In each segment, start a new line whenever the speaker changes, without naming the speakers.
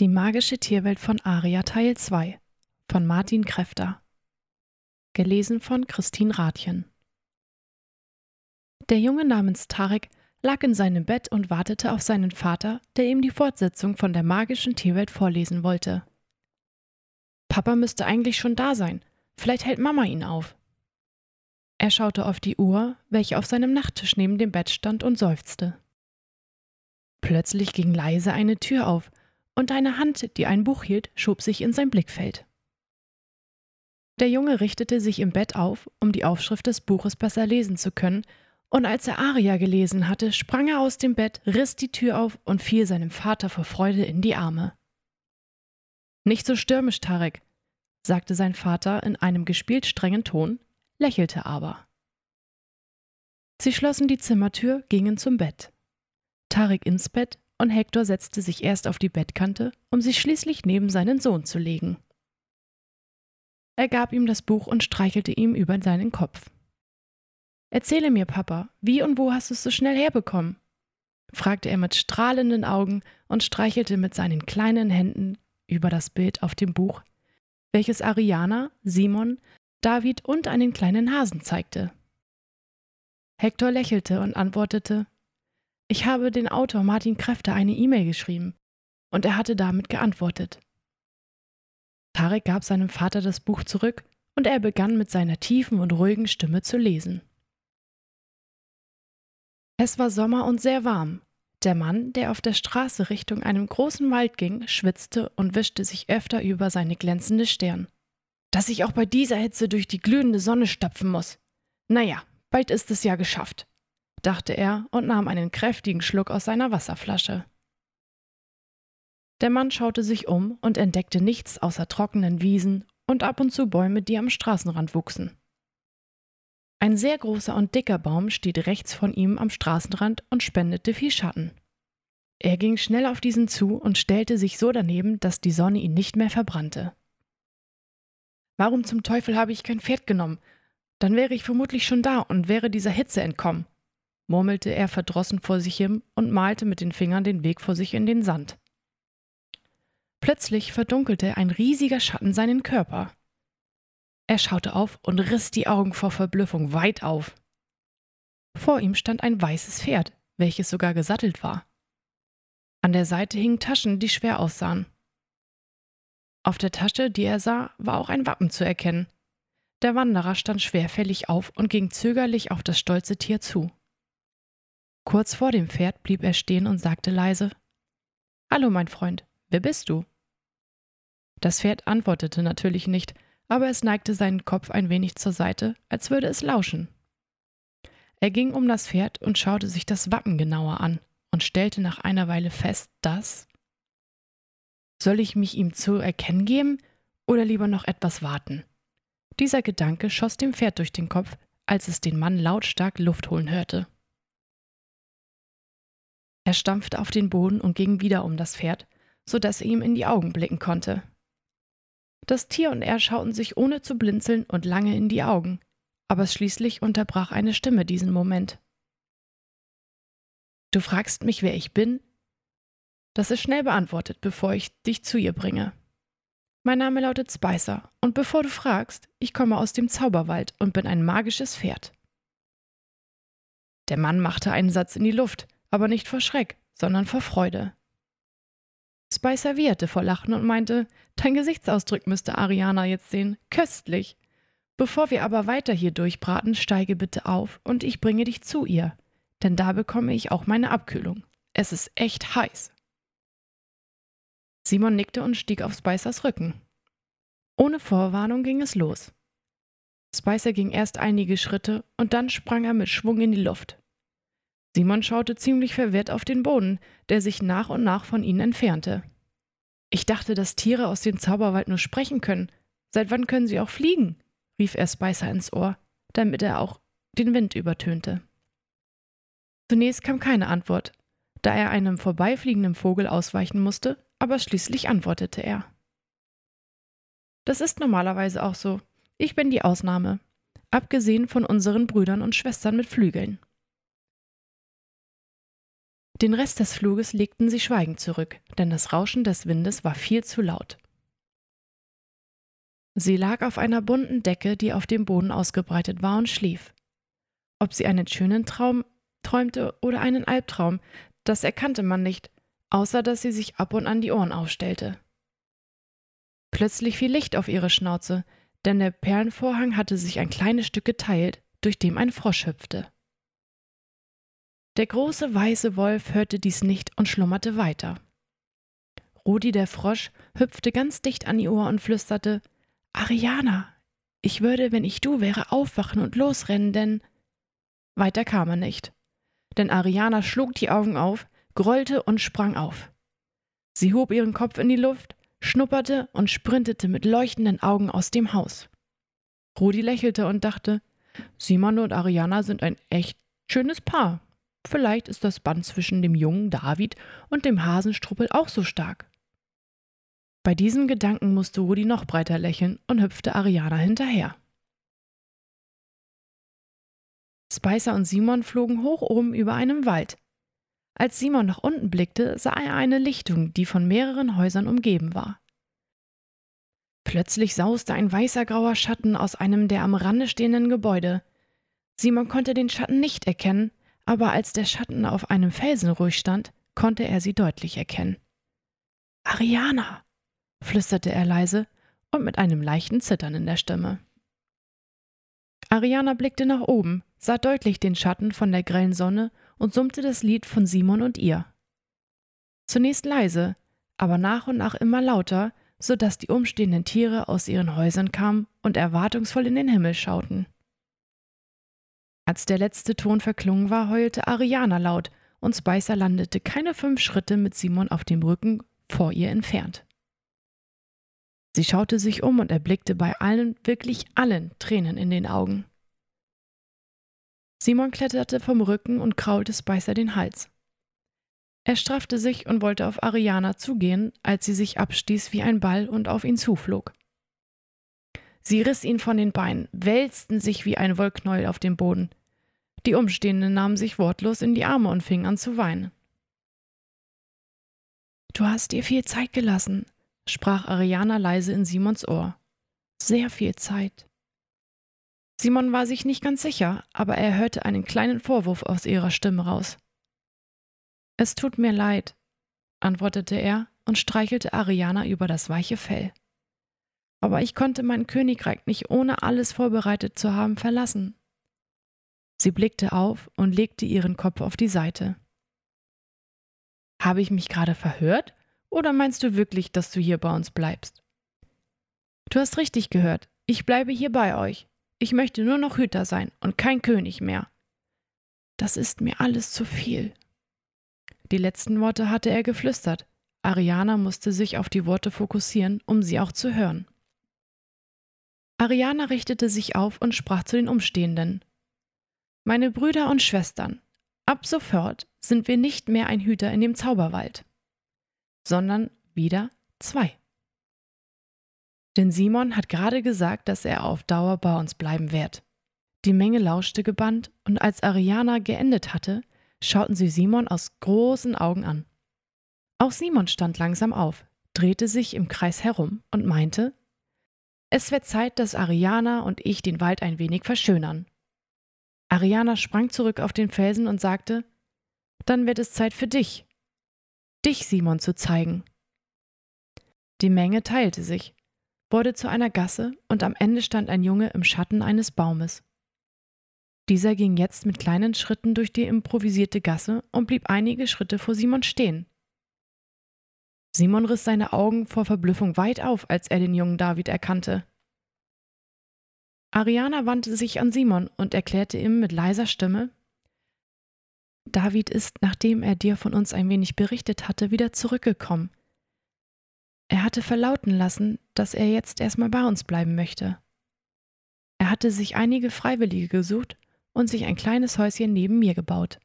Die magische Tierwelt von Aria Teil 2 von Martin Kräfter. Gelesen von Christine Rathjen. Der Junge namens Tarek lag in seinem Bett und wartete auf seinen Vater, der ihm die Fortsetzung von der magischen Tierwelt vorlesen wollte. Papa müsste eigentlich schon da sein. Vielleicht hält Mama ihn auf. Er schaute auf die Uhr, welche auf seinem Nachttisch neben dem Bett stand, und seufzte. Plötzlich ging leise eine Tür auf, und eine Hand, die ein Buch hielt, schob sich in sein Blickfeld. Der Junge richtete sich im Bett auf, um die Aufschrift des Buches besser lesen zu können, und als er Aria gelesen hatte, sprang er aus dem Bett, riss die Tür auf und fiel seinem Vater vor Freude in die Arme. Nicht so stürmisch, Tarek, sagte sein Vater in einem gespielt strengen Ton, lächelte aber. Sie schlossen die Zimmertür, gingen zum Bett. Tarek ins Bett und Hektor setzte sich erst auf die Bettkante, um sich schließlich neben seinen Sohn zu legen. Er gab ihm das Buch und streichelte ihm über seinen Kopf. Erzähle mir, Papa, wie und wo hast du es so schnell herbekommen? fragte er mit strahlenden Augen und streichelte mit seinen kleinen Händen über das Bild auf dem Buch, welches Ariana, Simon, David und einen kleinen Hasen zeigte. Hektor lächelte und antwortete Ich habe den Autor Martin Kräfter eine E-Mail geschrieben, und er hatte damit geantwortet. Tarek gab seinem Vater das Buch zurück, und er begann mit seiner tiefen und ruhigen Stimme zu lesen. Es war Sommer und sehr warm. Der Mann, der auf der Straße Richtung einem großen Wald ging, schwitzte und wischte sich öfter über seine glänzende Stirn. Dass ich auch bei dieser Hitze durch die glühende Sonne stapfen muss. Naja, bald ist es ja geschafft, dachte er und nahm einen kräftigen Schluck aus seiner Wasserflasche. Der Mann schaute sich um und entdeckte nichts außer trockenen Wiesen und ab und zu Bäume, die am Straßenrand wuchsen. Ein sehr großer und dicker Baum steht rechts von ihm am Straßenrand und spendete viel Schatten. Er ging schnell auf diesen zu und stellte sich so daneben, dass die Sonne ihn nicht mehr verbrannte. Warum zum Teufel habe ich kein Pferd genommen? Dann wäre ich vermutlich schon da und wäre dieser Hitze entkommen, murmelte er verdrossen vor sich hin und malte mit den Fingern den Weg vor sich in den Sand. Plötzlich verdunkelte ein riesiger Schatten seinen Körper. Er schaute auf und riss die Augen vor Verblüffung weit auf. Vor ihm stand ein weißes Pferd, welches sogar gesattelt war. An der Seite hingen Taschen, die schwer aussahen. Auf der Tasche, die er sah, war auch ein Wappen zu erkennen. Der Wanderer stand schwerfällig auf und ging zögerlich auf das stolze Tier zu. Kurz vor dem Pferd blieb er stehen und sagte leise Hallo, mein Freund, wer bist du? Das Pferd antwortete natürlich nicht, aber es neigte seinen Kopf ein wenig zur Seite, als würde es lauschen. Er ging um das Pferd und schaute sich das Wappen genauer an und stellte nach einer Weile fest, dass soll ich mich ihm zu erkennen geben oder lieber noch etwas warten? Dieser Gedanke schoss dem Pferd durch den Kopf, als es den Mann lautstark Luft holen hörte. Er stampfte auf den Boden und ging wieder um das Pferd, so dass er ihm in die Augen blicken konnte. Das Tier und er schauten sich ohne zu blinzeln und lange in die Augen, aber schließlich unterbrach eine Stimme diesen Moment. Du fragst mich, wer ich bin? Das ist schnell beantwortet, bevor ich dich zu ihr bringe. Mein Name lautet Spicer, und bevor du fragst, ich komme aus dem Zauberwald und bin ein magisches Pferd. Der Mann machte einen Satz in die Luft, aber nicht vor Schreck, sondern vor Freude. Spicer wieherte vor Lachen und meinte, dein Gesichtsausdruck müsste Ariana jetzt sehen. Köstlich. Bevor wir aber weiter hier durchbraten, steige bitte auf und ich bringe dich zu ihr, denn da bekomme ich auch meine Abkühlung. Es ist echt heiß. Simon nickte und stieg auf Spicers Rücken. Ohne Vorwarnung ging es los. Spicer ging erst einige Schritte und dann sprang er mit Schwung in die Luft. Simon schaute ziemlich verwirrt auf den Boden, der sich nach und nach von ihnen entfernte. Ich dachte, dass Tiere aus dem Zauberwald nur sprechen können. Seit wann können sie auch fliegen? rief er Spicer ins Ohr, damit er auch den Wind übertönte. Zunächst kam keine Antwort, da er einem vorbeifliegenden Vogel ausweichen musste, aber schließlich antwortete er. Das ist normalerweise auch so. Ich bin die Ausnahme, abgesehen von unseren Brüdern und Schwestern mit Flügeln. Den Rest des Fluges legten sie schweigend zurück, denn das Rauschen des Windes war viel zu laut. Sie lag auf einer bunten Decke, die auf dem Boden ausgebreitet war, und schlief. Ob sie einen schönen Traum träumte oder einen Albtraum, das erkannte man nicht, außer dass sie sich ab und an die Ohren aufstellte. Plötzlich fiel Licht auf ihre Schnauze, denn der Perlenvorhang hatte sich ein kleines Stück geteilt, durch dem ein Frosch hüpfte. Der große weiße Wolf hörte dies nicht und schlummerte weiter. Rudi der Frosch hüpfte ganz dicht an ihr Ohr und flüsterte Ariana, ich würde, wenn ich du wäre, aufwachen und losrennen, denn. Weiter kam er nicht. Denn Ariana schlug die Augen auf, grollte und sprang auf. Sie hob ihren Kopf in die Luft, schnupperte und sprintete mit leuchtenden Augen aus dem Haus. Rudi lächelte und dachte, Simon und Ariana sind ein echt schönes Paar. Vielleicht ist das Band zwischen dem jungen David und dem Hasenstruppel auch so stark. Bei diesem Gedanken musste Rudi noch breiter lächeln und hüpfte Ariana hinterher. Spicer und Simon flogen hoch oben über einem Wald. Als Simon nach unten blickte, sah er eine Lichtung, die von mehreren Häusern umgeben war. Plötzlich sauste ein weißer grauer Schatten aus einem der am Rande stehenden Gebäude. Simon konnte den Schatten nicht erkennen, aber als der Schatten auf einem Felsen ruhig stand, konnte er sie deutlich erkennen. Ariana, flüsterte er leise und mit einem leichten Zittern in der Stimme. Ariana blickte nach oben, sah deutlich den Schatten von der grellen Sonne und summte das Lied von Simon und ihr. Zunächst leise, aber nach und nach immer lauter, so dass die umstehenden Tiere aus ihren Häusern kamen und erwartungsvoll in den Himmel schauten. Als der letzte Ton verklungen war, heulte Ariana laut, und Spicer landete keine fünf Schritte mit Simon auf dem Rücken vor ihr entfernt. Sie schaute sich um und erblickte bei allen, wirklich allen Tränen in den Augen. Simon kletterte vom Rücken und kraulte Spicer den Hals. Er straffte sich und wollte auf Ariana zugehen, als sie sich abstieß wie ein Ball und auf ihn zuflog. Sie riss ihn von den Beinen, wälzten sich wie ein Wollknäuel auf dem Boden. Die Umstehenden nahmen sich wortlos in die Arme und fingen an zu weinen. Du hast dir viel Zeit gelassen, sprach Ariana leise in Simons Ohr. Sehr viel Zeit. Simon war sich nicht ganz sicher, aber er hörte einen kleinen Vorwurf aus ihrer Stimme raus. Es tut mir leid, antwortete er und streichelte Ariana über das weiche Fell. Aber ich konnte mein Königreich nicht ohne alles vorbereitet zu haben verlassen. Sie blickte auf und legte ihren Kopf auf die Seite. Habe ich mich gerade verhört? Oder meinst du wirklich, dass du hier bei uns bleibst? Du hast richtig gehört. Ich bleibe hier bei euch. Ich möchte nur noch Hüter sein und kein König mehr. Das ist mir alles zu viel. Die letzten Worte hatte er geflüstert. Ariana musste sich auf die Worte fokussieren, um sie auch zu hören. Ariana richtete sich auf und sprach zu den Umstehenden. Meine Brüder und Schwestern, ab sofort sind wir nicht mehr ein Hüter in dem Zauberwald, sondern wieder zwei. Denn Simon hat gerade gesagt, dass er auf Dauer bei uns bleiben wird. Die Menge lauschte gebannt, und als Ariana geendet hatte, schauten sie Simon aus großen Augen an. Auch Simon stand langsam auf, drehte sich im Kreis herum und meinte, es wird Zeit, dass Ariana und ich den Wald ein wenig verschönern. Ariana sprang zurück auf den Felsen und sagte, dann wird es Zeit für dich, dich, Simon, zu zeigen. Die Menge teilte sich, wurde zu einer Gasse und am Ende stand ein Junge im Schatten eines Baumes. Dieser ging jetzt mit kleinen Schritten durch die improvisierte Gasse und blieb einige Schritte vor Simon stehen. Simon riss seine Augen vor Verblüffung weit auf, als er den jungen David erkannte. Ariana wandte sich an Simon und erklärte ihm mit leiser Stimme David ist, nachdem er dir von uns ein wenig berichtet hatte, wieder zurückgekommen. Er hatte verlauten lassen, dass er jetzt erstmal bei uns bleiben möchte. Er hatte sich einige Freiwillige gesucht und sich ein kleines Häuschen neben mir gebaut.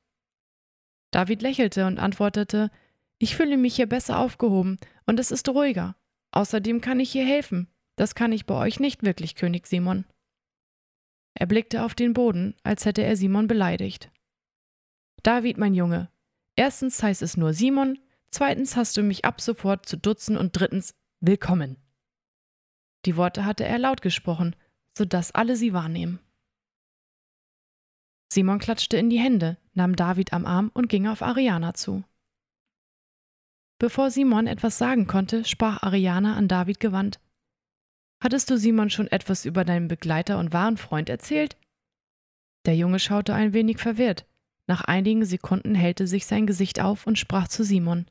David lächelte und antwortete Ich fühle mich hier besser aufgehoben und es ist ruhiger. Außerdem kann ich hier helfen. Das kann ich bei euch nicht wirklich, König Simon. Er blickte auf den Boden, als hätte er Simon beleidigt. David, mein Junge, Erstens heißt es nur Simon, zweitens hast du mich ab sofort zu dutzen und drittens willkommen. Die Worte hatte er laut gesprochen, sodass alle sie wahrnehmen. Simon klatschte in die Hände, nahm David am Arm und ging auf Ariana zu. Bevor Simon etwas sagen konnte, sprach Ariana an David gewandt. Hattest du Simon schon etwas über deinen Begleiter und wahren Freund erzählt? Der Junge schaute ein wenig verwirrt. Nach einigen Sekunden hellte sich sein Gesicht auf und sprach zu Simon.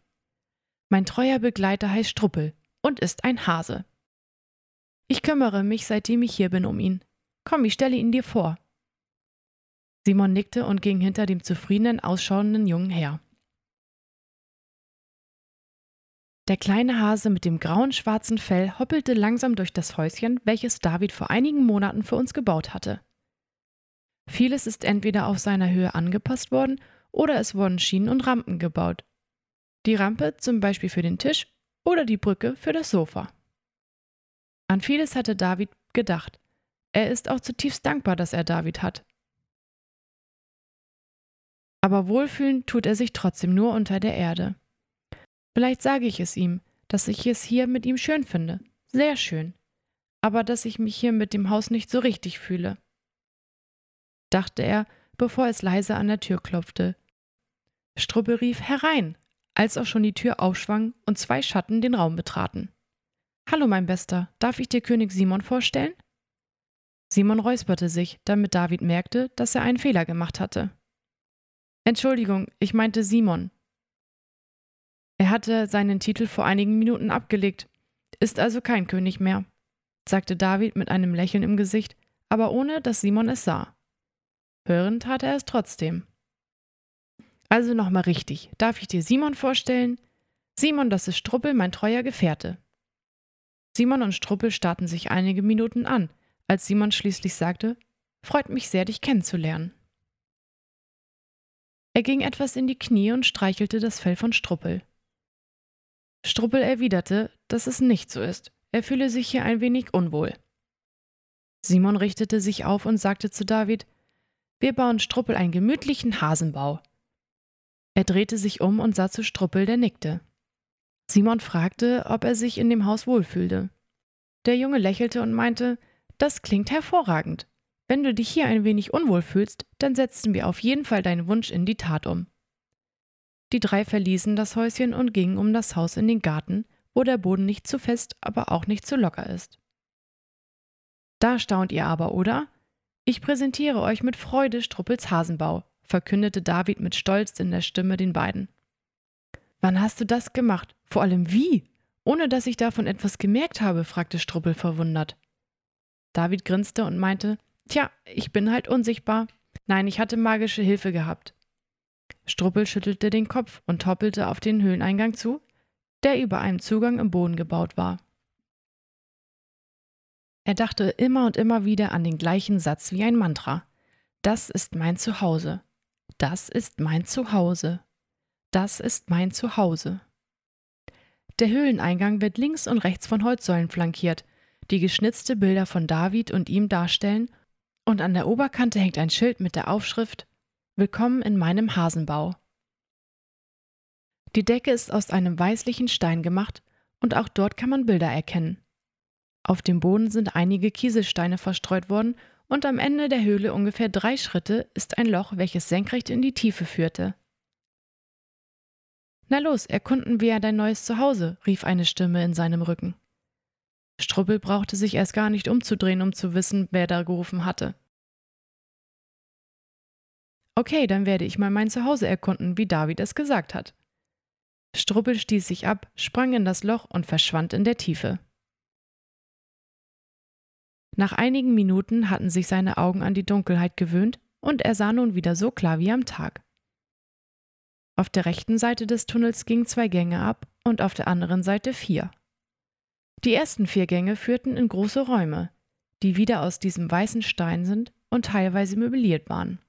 Mein treuer Begleiter heißt Struppel und ist ein Hase. Ich kümmere mich, seitdem ich hier bin, um ihn. Komm, ich stelle ihn dir vor. Simon nickte und ging hinter dem zufriedenen, ausschauenden Jungen her. Der kleine Hase mit dem grauen schwarzen Fell hoppelte langsam durch das Häuschen, welches David vor einigen Monaten für uns gebaut hatte. Vieles ist entweder auf seiner Höhe angepasst worden oder es wurden Schienen und Rampen gebaut. Die Rampe zum Beispiel für den Tisch oder die Brücke für das Sofa. An vieles hatte David gedacht. Er ist auch zutiefst dankbar, dass er David hat. Aber wohlfühlen tut er sich trotzdem nur unter der Erde. Vielleicht sage ich es ihm, dass ich es hier mit ihm schön finde. Sehr schön. Aber dass ich mich hier mit dem Haus nicht so richtig fühle. Dachte er, bevor es leise an der Tür klopfte. Struppe rief herein, als auch schon die Tür aufschwang und zwei Schatten den Raum betraten. Hallo, mein Bester, darf ich dir König Simon vorstellen? Simon räusperte sich, damit David merkte, dass er einen Fehler gemacht hatte. Entschuldigung, ich meinte Simon, er hatte seinen Titel vor einigen Minuten abgelegt, ist also kein König mehr, sagte David mit einem Lächeln im Gesicht, aber ohne dass Simon es sah. Hören tat er es trotzdem. Also nochmal richtig. Darf ich dir Simon vorstellen? Simon, das ist Struppel, mein treuer Gefährte. Simon und Struppel starrten sich einige Minuten an, als Simon schließlich sagte: Freut mich sehr, dich kennenzulernen. Er ging etwas in die Knie und streichelte das Fell von Struppel. Struppel erwiderte, dass es nicht so ist. Er fühle sich hier ein wenig unwohl. Simon richtete sich auf und sagte zu David: Wir bauen Struppel einen gemütlichen Hasenbau. Er drehte sich um und sah zu Struppel, der nickte. Simon fragte, ob er sich in dem Haus wohlfühlte. Der Junge lächelte und meinte: Das klingt hervorragend. Wenn du dich hier ein wenig unwohl fühlst, dann setzen wir auf jeden Fall deinen Wunsch in die Tat um. Die drei verließen das Häuschen und gingen um das Haus in den Garten, wo der Boden nicht zu fest, aber auch nicht zu locker ist. Da staunt ihr aber, oder? Ich präsentiere euch mit Freude Struppels Hasenbau, verkündete David mit Stolz in der Stimme den beiden. Wann hast du das gemacht? Vor allem wie? Ohne dass ich davon etwas gemerkt habe, fragte Struppel verwundert. David grinste und meinte, Tja, ich bin halt unsichtbar. Nein, ich hatte magische Hilfe gehabt. Struppel schüttelte den Kopf und hoppelte auf den Höhleneingang zu, der über einem Zugang im Boden gebaut war. Er dachte immer und immer wieder an den gleichen Satz wie ein Mantra. Das ist mein Zuhause. Das ist mein Zuhause. Das ist mein Zuhause. Der Höhleneingang wird links und rechts von Holzsäulen flankiert, die geschnitzte Bilder von David und ihm darstellen, und an der Oberkante hängt ein Schild mit der Aufschrift Willkommen in meinem Hasenbau. Die Decke ist aus einem weißlichen Stein gemacht und auch dort kann man Bilder erkennen. Auf dem Boden sind einige Kieselsteine verstreut worden und am Ende der Höhle ungefähr drei Schritte ist ein Loch, welches senkrecht in die Tiefe führte. Na los, erkunden wir dein neues Zuhause, rief eine Stimme in seinem Rücken. Strubbel brauchte sich erst gar nicht umzudrehen, um zu wissen, wer da gerufen hatte. Okay, dann werde ich mal mein Zuhause erkunden, wie David es gesagt hat. Struppel stieß sich ab, sprang in das Loch und verschwand in der Tiefe. Nach einigen Minuten hatten sich seine Augen an die Dunkelheit gewöhnt und er sah nun wieder so klar wie am Tag. Auf der rechten Seite des Tunnels gingen zwei Gänge ab und auf der anderen Seite vier. Die ersten vier Gänge führten in große Räume, die wieder aus diesem weißen Stein sind und teilweise möbliert waren.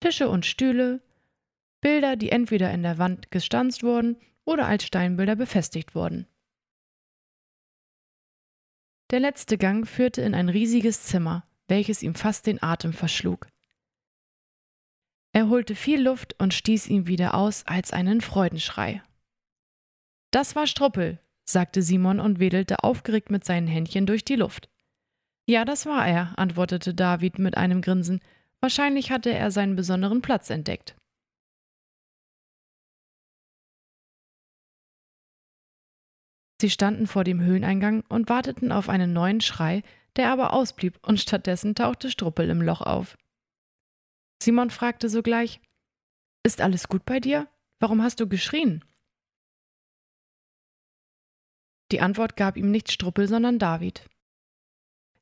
Tische und Stühle, Bilder, die entweder in der Wand gestanzt wurden oder als Steinbilder befestigt wurden. Der letzte Gang führte in ein riesiges Zimmer, welches ihm fast den Atem verschlug. Er holte viel Luft und stieß ihn wieder aus als einen Freudenschrei. Das war Struppel, sagte Simon und wedelte aufgeregt mit seinen Händchen durch die Luft. Ja, das war er, antwortete David mit einem Grinsen. Wahrscheinlich hatte er seinen besonderen Platz entdeckt. Sie standen vor dem Höhleneingang und warteten auf einen neuen Schrei, der aber ausblieb, und stattdessen tauchte Struppel im Loch auf. Simon fragte sogleich Ist alles gut bei dir? Warum hast du geschrien? Die Antwort gab ihm nicht Struppel, sondern David.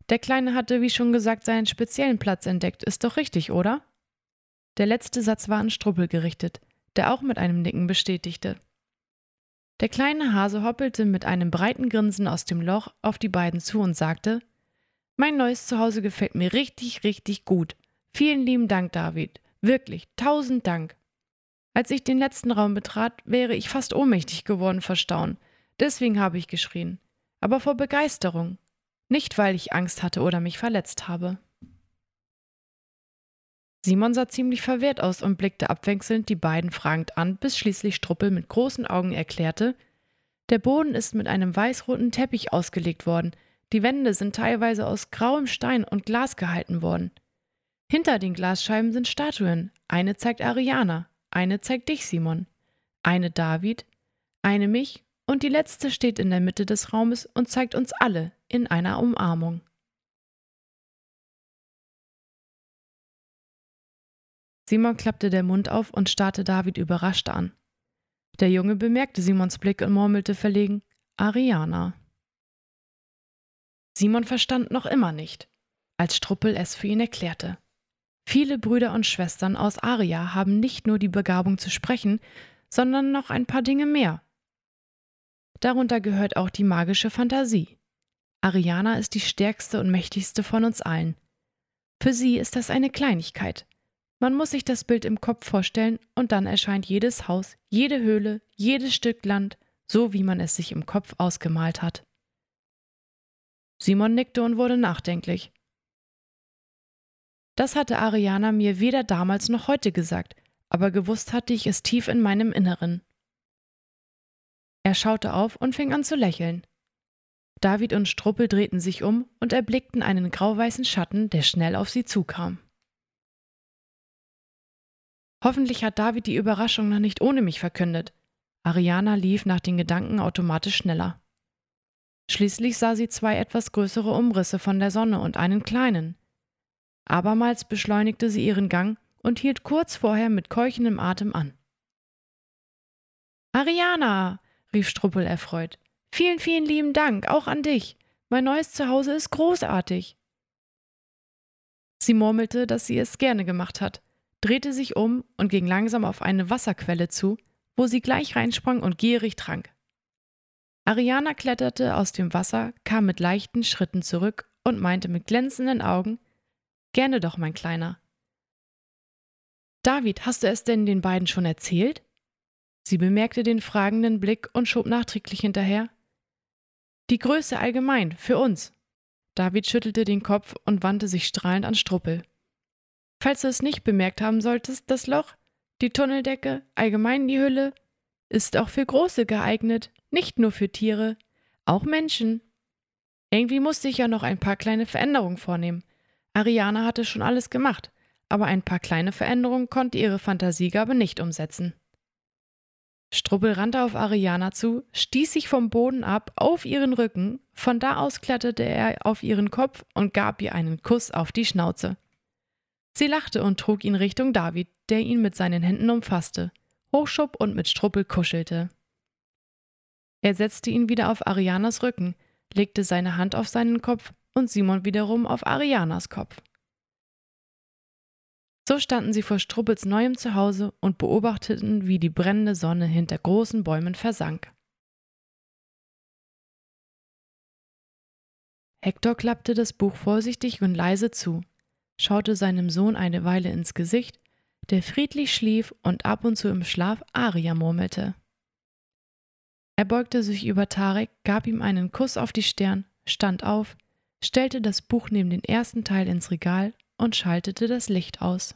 Der Kleine hatte, wie schon gesagt, seinen speziellen Platz entdeckt, ist doch richtig, oder? Der letzte Satz war an Struppel gerichtet, der auch mit einem Nicken bestätigte. Der kleine Hase hoppelte mit einem breiten Grinsen aus dem Loch auf die beiden zu und sagte Mein neues Zuhause gefällt mir richtig, richtig gut. Vielen lieben Dank, David. Wirklich, tausend Dank. Als ich den letzten Raum betrat, wäre ich fast ohnmächtig geworden vor Staunen. Deswegen habe ich geschrien. Aber vor Begeisterung. Nicht, weil ich Angst hatte oder mich verletzt habe. Simon sah ziemlich verwehrt aus und blickte abwechselnd die beiden fragend an, bis schließlich Struppel mit großen Augen erklärte, der Boden ist mit einem weißroten Teppich ausgelegt worden, die Wände sind teilweise aus grauem Stein und Glas gehalten worden. Hinter den Glasscheiben sind Statuen, eine zeigt Ariana, eine zeigt dich, Simon, eine David, eine mich. Und die letzte steht in der Mitte des Raumes und zeigt uns alle in einer Umarmung. Simon klappte der Mund auf und starrte David überrascht an. Der Junge bemerkte Simons Blick und murmelte verlegen Ariana. Simon verstand noch immer nicht, als Struppel es für ihn erklärte. Viele Brüder und Schwestern aus Aria haben nicht nur die Begabung zu sprechen, sondern noch ein paar Dinge mehr. Darunter gehört auch die magische Fantasie. Ariana ist die stärkste und mächtigste von uns allen. Für sie ist das eine Kleinigkeit, man muss sich das Bild im Kopf vorstellen und dann erscheint jedes Haus, jede Höhle, jedes Stück Land, so wie man es sich im Kopf ausgemalt hat. Simon nickte und wurde nachdenklich. Das hatte Ariana mir weder damals noch heute gesagt, aber gewusst hatte ich es tief in meinem Inneren. Er schaute auf und fing an zu lächeln. David und Struppel drehten sich um und erblickten einen grauweißen Schatten, der schnell auf sie zukam. Hoffentlich hat David die Überraschung noch nicht ohne mich verkündet. Ariana lief nach den Gedanken automatisch schneller. Schließlich sah sie zwei etwas größere Umrisse von der Sonne und einen kleinen. Abermals beschleunigte sie ihren Gang und hielt kurz vorher mit keuchendem Atem an. Ariana, rief Struppel erfreut. Vielen, vielen lieben Dank, auch an dich. Mein neues Zuhause ist großartig. Sie murmelte, dass sie es gerne gemacht hat drehte sich um und ging langsam auf eine Wasserquelle zu, wo sie gleich reinsprang und gierig trank. Ariana kletterte aus dem Wasser, kam mit leichten Schritten zurück und meinte mit glänzenden Augen Gerne doch, mein Kleiner. David, hast du es denn den beiden schon erzählt? Sie bemerkte den fragenden Blick und schob nachträglich hinterher. Die Größe allgemein, für uns. David schüttelte den Kopf und wandte sich strahlend an Struppel. Falls du es nicht bemerkt haben solltest, das Loch, die Tunneldecke, allgemein die Hülle, ist auch für Große geeignet, nicht nur für Tiere, auch Menschen. Irgendwie musste ich ja noch ein paar kleine Veränderungen vornehmen. Ariana hatte schon alles gemacht, aber ein paar kleine Veränderungen konnte ihre Fantasiegabe nicht umsetzen. Strubbel rannte auf Ariana zu, stieß sich vom Boden ab auf ihren Rücken, von da aus kletterte er auf ihren Kopf und gab ihr einen Kuss auf die Schnauze. Sie lachte und trug ihn Richtung David, der ihn mit seinen Händen umfasste, hochschob und mit Struppel kuschelte. Er setzte ihn wieder auf Arianas Rücken, legte seine Hand auf seinen Kopf und Simon wiederum auf Arianas Kopf. So standen sie vor Struppels neuem Zuhause und beobachteten, wie die brennende Sonne hinter großen Bäumen versank. Hektor klappte das Buch vorsichtig und leise zu, schaute seinem Sohn eine Weile ins Gesicht, der friedlich schlief und ab und zu im Schlaf Aria murmelte. Er beugte sich über Tarek, gab ihm einen Kuss auf die Stirn, stand auf, stellte das Buch neben den ersten Teil ins Regal und schaltete das Licht aus.